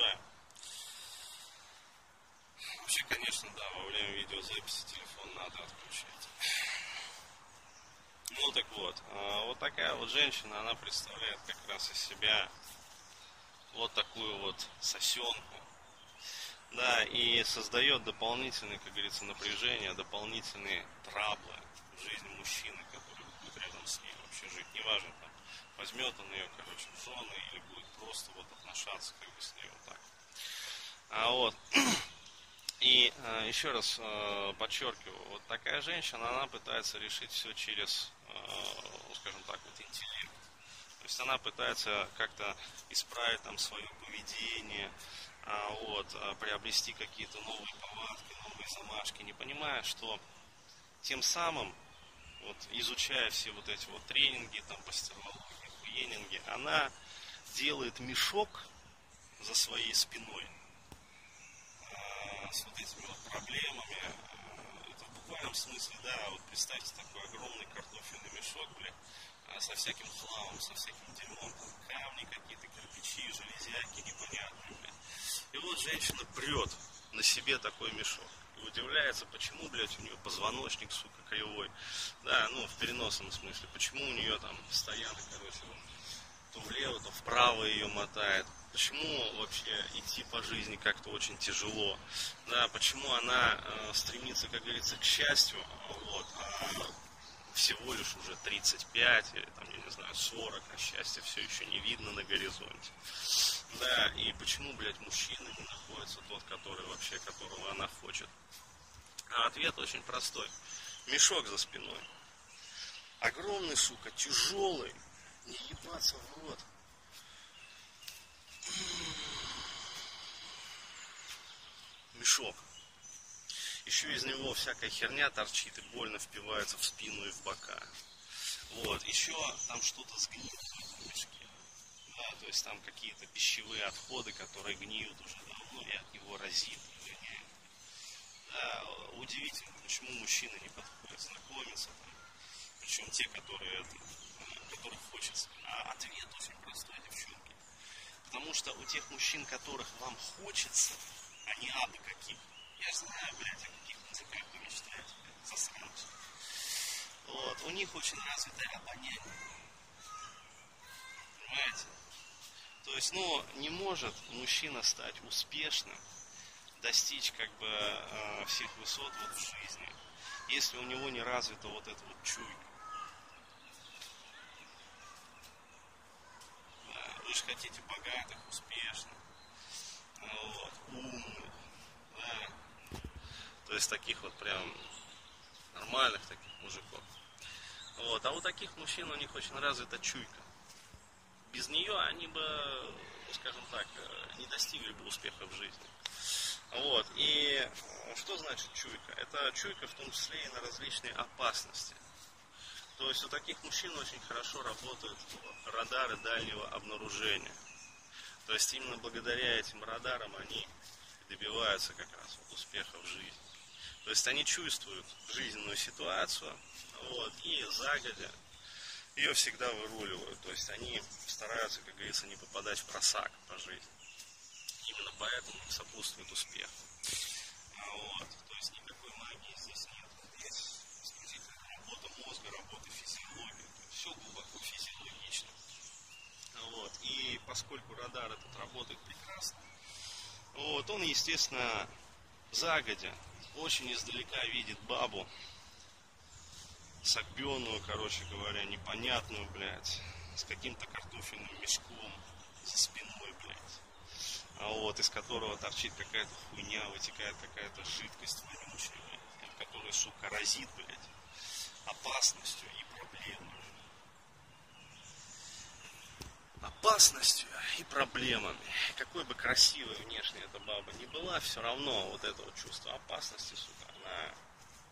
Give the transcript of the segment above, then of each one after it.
продолжаем. Вообще, конечно, да, во время видеозаписи телефон надо отключать. Ну так вот, а, вот такая вот женщина, она представляет как раз из себя вот такую вот сосенку. Да, и создает дополнительные, как говорится, напряжение, дополнительные траблы в жизни мужчины, который будет рядом с ней вообще жить. Неважно, там, возьмет он ее, короче, в жены или будет просто вот отношаться как бы с ней вот так. А вот, и э, еще раз э, подчеркиваю, вот такая женщина, она пытается решить все через, э, скажем так, вот интеллект. То есть она пытается как-то исправить там свое поведение, а, вот, а, приобрести какие-то новые повадки, новые замашки, не понимая, что тем самым, вот, изучая все вот эти вот тренинги, там, по стервологии, хуенинги, она делает мешок за своей спиной, с вот этими вот проблемами. Это в буквальном смысле, да, вот представьте такой огромный картофельный мешок, бля, а, со всяким хламом, со всяким дерьмом, там камни какие-то, кирпичи, железяки непонятные, бля. И вот женщина прет на себе такой мешок. И удивляется, почему, блядь, у нее позвоночник, сука, кривой. Да, ну, в переносном смысле. Почему у нее там постоянно, короче, то влево, то вправо ее мотает. Почему вообще идти по жизни как-то очень тяжело? Да, почему она э, стремится, как говорится, к счастью, вот, а всего лишь уже 35 или там, я не знаю, 40, а счастья все еще не видно на горизонте. Да, и почему, блядь, мужчина не находится тот, который вообще, которого она хочет? А ответ очень простой. Мешок за спиной. Огромный, сука, тяжелый, не ебаться в рот. Мешок. Еще из него всякая херня торчит и больно впивается в спину и в бока. Вот. Еще там что-то сгнило в мешке. Да, то есть там какие-то пищевые отходы, которые гниют уже давно и от него разит. Да, удивительно, почему мужчины не подходят знакомиться. Там. Причем те, которые это, которых хочется. А ответ очень простой, девчонки. Потому что у тех мужчин, которых вам хочется, они ады какие. Я знаю, блядь, о каких музыках вы мечтаете, засранцы. Вот, у них очень развитое обоняние. Понимаете? То есть, ну, не может мужчина стать успешным, достичь как бы э, всех высот вот в жизни, если у него не развита вот эта вот чуйка. Вы же хотите богатых, успешных, вот, умных, да. Есть таких вот прям нормальных таких мужиков. Вот. А у таких мужчин у них очень развита чуйка. Без нее они бы, скажем так, не достигли бы успеха в жизни. Вот. И что значит чуйка? Это чуйка в том числе и на различные опасности. То есть у таких мужчин очень хорошо работают радары дальнего обнаружения. То есть именно благодаря этим радарам они добиваются как раз успеха в жизни. То есть они чувствуют жизненную ситуацию, вот, и загодя ее всегда выруливают. То есть они стараются, как говорится, не попадать в просак по жизни. Именно поэтому сопутствует успех. Вот. То есть никакой магии здесь нет. Здесь работа мозга, работа все глубоко физиологично. Вот. И поскольку радар этот работает прекрасно, вот, он, естественно, загодя очень издалека видит бабу, согбенную, короче говоря, непонятную, блядь, с каким-то картофельным мешком за спиной, блядь. А вот, из которого торчит какая-то хуйня, вытекает какая-то жидкость вонючая, блядь, которая, сука, разит, блядь, опасностью и проблемами опасностью и проблемами. Какой бы красивой внешне эта баба ни была, все равно вот это вот чувство опасности, сука, она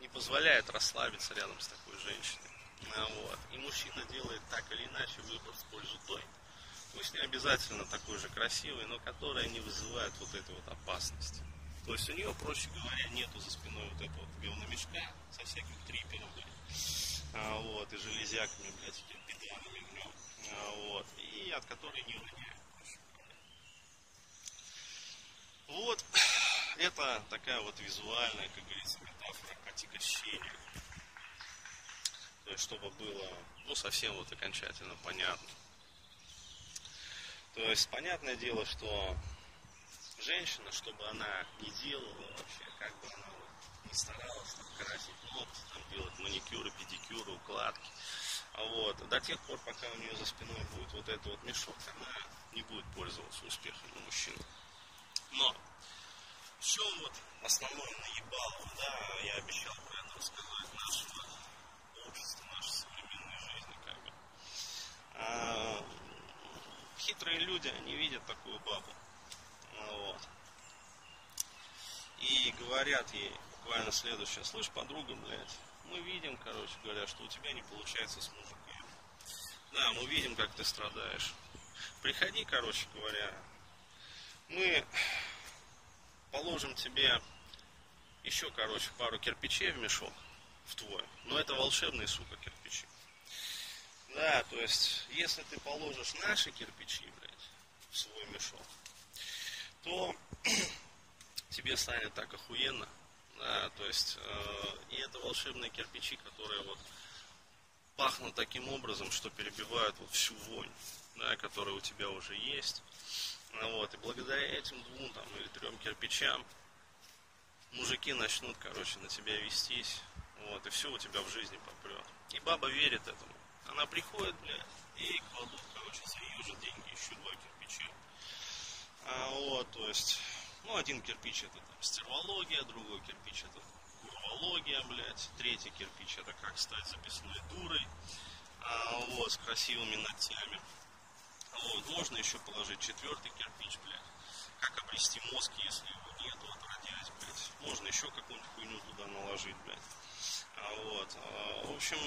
не позволяет расслабиться рядом с такой женщиной. А вот. И мужчина делает так или иначе выбор в пользу той. Пусть не обязательно такой же красивой, но которая не вызывает вот этой вот опасности. То есть у нее, проще говоря, нету за спиной вот этого вот говномешка со всяким трипером, блядь. А, вот, и железяками, блядь, педанами в нем. А, вот, и от которой не воняет. Вот, это такая вот визуальная, как говорится, метафора отягощения. То есть, чтобы было, ну, совсем вот окончательно понятно. То есть, понятное дело, что женщина, чтобы она не делала вообще, как бы она не старалась там, красить ногти, там, делать маникюры, педикюры, укладки, вот, до тех пор, пока у нее за спиной будет вот этот вот мешок, она не будет пользоваться успехом у мужчин. Но в чем вот основное наебало, да, я обещал про это рассказать нашего общества, нашей современной жизни, как бы. А, хитрые люди, они видят такую бабу. Вот. И говорят ей буквально следующее, слышь, подруга, блядь, мы видим, короче говоря, что у тебя не получается с мужиками. Да, мы видим, как ты страдаешь. Приходи, короче говоря, мы положим тебе еще, короче, пару кирпичей в мешок, в твой. Но это волшебные, сука, кирпичи. Да, то есть, если ты положишь наши кирпичи, блядь, в свой мешок, то тебе станет так охуенно. Да, то есть, э, и это волшебные кирпичи, которые вот пахнут таким образом, что перебивают вот всю вонь, да, которая у тебя уже есть. Вот, и благодаря этим двум там, или трем кирпичам мужики начнут, короче, на тебя вестись. Вот, и все у тебя в жизни попрет. И баба верит этому. Она приходит, блядь, и кладут, короче, за ее же деньги еще два кирпича. А, вот, то есть, ну, один кирпич это там стервология, другой кирпич это курвология, блядь, третий кирпич это как стать записной дурой, а, вот, с красивыми ногтями. Вот, можно еще положить четвертый кирпич, блядь. Как обрести мозг, если его нету, отродясь, блядь. Можно еще какую-нибудь хуйню туда наложить, блядь. А, вот. А, в общем,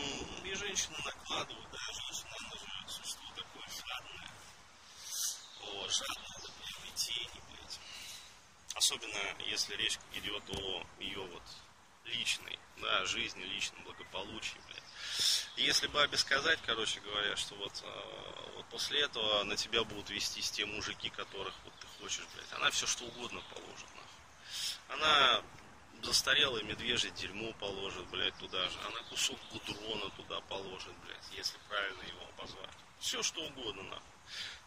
и женщины накладывают, да, женщина, она же существо такое жадное. Вот, жадное до приобретений, блядь. Особенно, если речь идет о ее вот личной, да, жизни, личном благополучии, блядь. Если бабе сказать, короче говоря, что вот, а, вот после этого на тебя будут вестись те мужики, которых вот ты хочешь, блядь, она все что угодно положит, нахуй. Она застарелое медвежье дерьмо положит, блядь, туда же. Она кусок гудрона туда положит, блядь, если правильно его обозвать. Все что угодно, нахуй.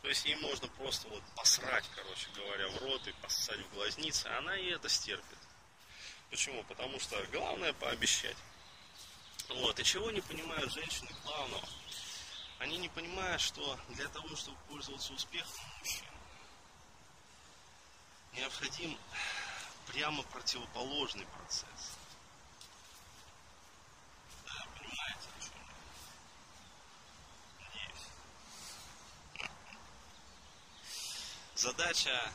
То есть ей можно просто вот посрать, короче говоря, в рот и поссать в глазницы, она и это стерпит. Почему? Потому что главное пообещать. Вот. И чего не понимают женщины главного? Они не понимают, что для того, чтобы пользоваться успехом мужчин, необходим прямо противоположный процесс. Да, понимаете, о чем я? Надеюсь. Задача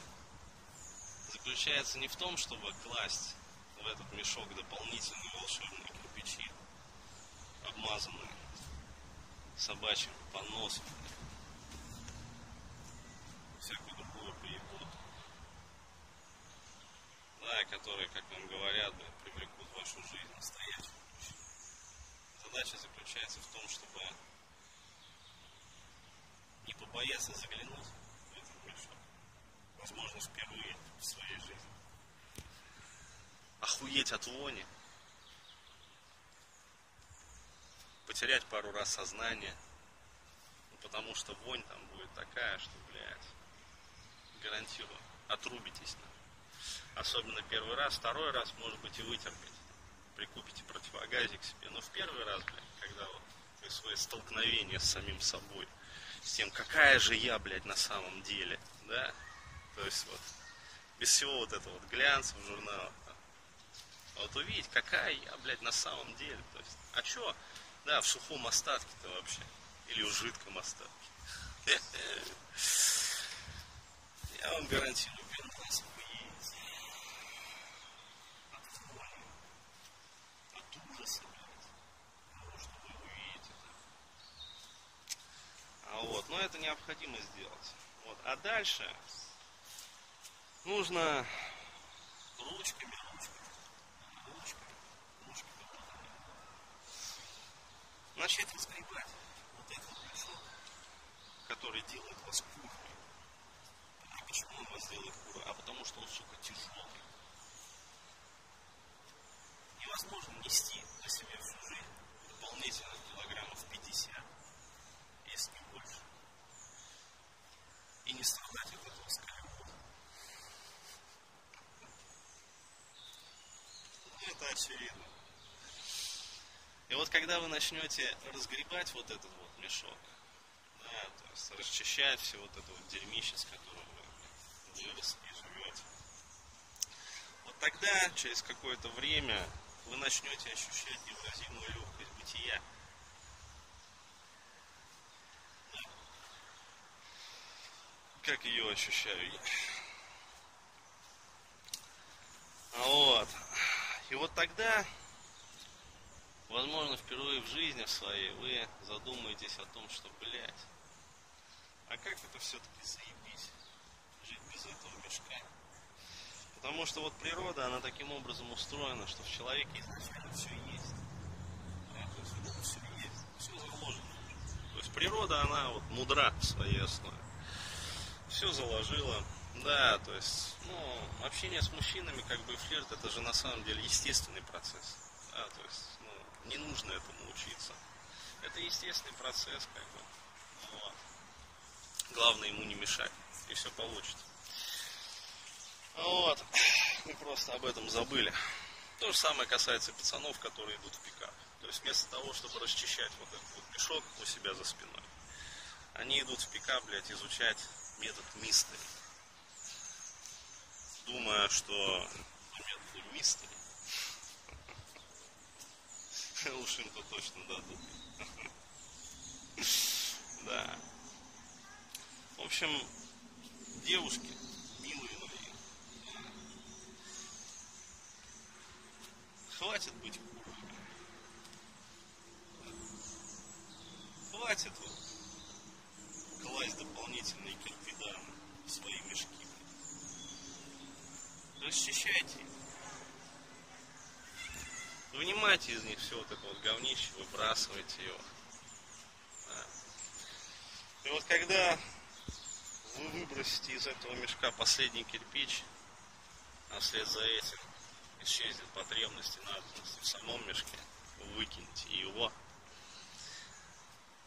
заключается не в том, чтобы класть в этот мешок дополнительные волшебные кирпичи, обмазанные собачьим поносом, всякую другую приебуту, да, которые, как вам говорят, привлекут вашу жизнь настоящую. Задача заключается в том, чтобы не побояться заглянуть в этот мешок. Возможно, впервые в своей жизни. Охуеть от вони – потерять пару раз сознание, ну, потому что вонь там будет такая, что, блядь, гарантирую, отрубитесь. Да. Особенно первый раз, второй раз, может быть, и вытерпите. Прикупите противогазик себе. Но в первый раз, блядь, когда вот происходит столкновение с самим собой, с тем, какая же я, блядь, на самом деле, да, то есть вот, без всего вот этого вот глянца в журналах, а вот увидеть, какая я, блядь, на самом деле, то есть, а что, да, в сухом остатке-то вообще. Или в жидком остатке. Я вам гарантирую, пентас поедете. От воли. От ужаса, блядь. Потому что вы увидите. А вот, но это необходимо сделать. Вот. А дальше нужно ручками начать разгребать вот этот мешок, который делает вас кухней. почему он вас делает курой? А потому что он, сука, тяжелый. Невозможно нести на себе всю жизнь дополнительно килограммов 50, если не больше. И не страдать от этого сколиоза. Ну, это очевидно. И вот когда вы начнете разгребать вот этот вот мешок, да, то есть расчищать все вот это вот дерьмище, с которым вы выросли и живете, вот тогда, через какое-то время, вы начнете ощущать невыразимую легкость бытия. Как ее ощущаю я. Вот. И вот тогда возможно, впервые в жизни своей вы задумаетесь о том, что, блядь, а как это все-таки заебись, жить без этого мешка? Потому что вот природа, она таким образом устроена, что в человеке изначально все есть. Да, то все есть, все заложено. То есть природа, она вот мудра в своей основе. Все заложила. Да, то есть, ну, общение с мужчинами, как бы флирт, это же на самом деле естественный процесс. Да, то есть, не нужно этому учиться. Это естественный процесс, как бы. Вот. Главное ему не мешать, и все получится. Вот. Мы просто об этом забыли. То же самое касается пацанов, которые идут в пикап. То есть вместо того, чтобы расчищать вот этот вот мешок у себя за спиной, они идут в пикап, блядь, изучать метод мистери. Думая, что по методу мистери Уж им-то точно дадут. Да. В общем, девушки, милые мои, хватит быть курами. Хватит вот класть дополнительные кирпиданы в свои мешки. Расчищайте их. Вынимайте из них все вот это вот говнище, выбрасывайте его. Да. И вот когда вы выбросите из этого мешка последний кирпич, а вслед за этим исчезнет потребность и надобность в самом мешке, выкиньте его.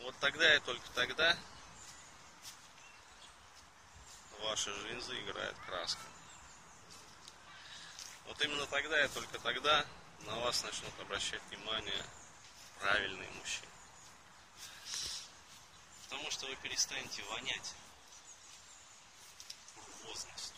Вот тогда и только тогда ваша жизнь заиграет краска. Вот именно тогда и только тогда на вас начнут обращать внимание правильные мужчины. Потому что вы перестанете вонять бурвозностью.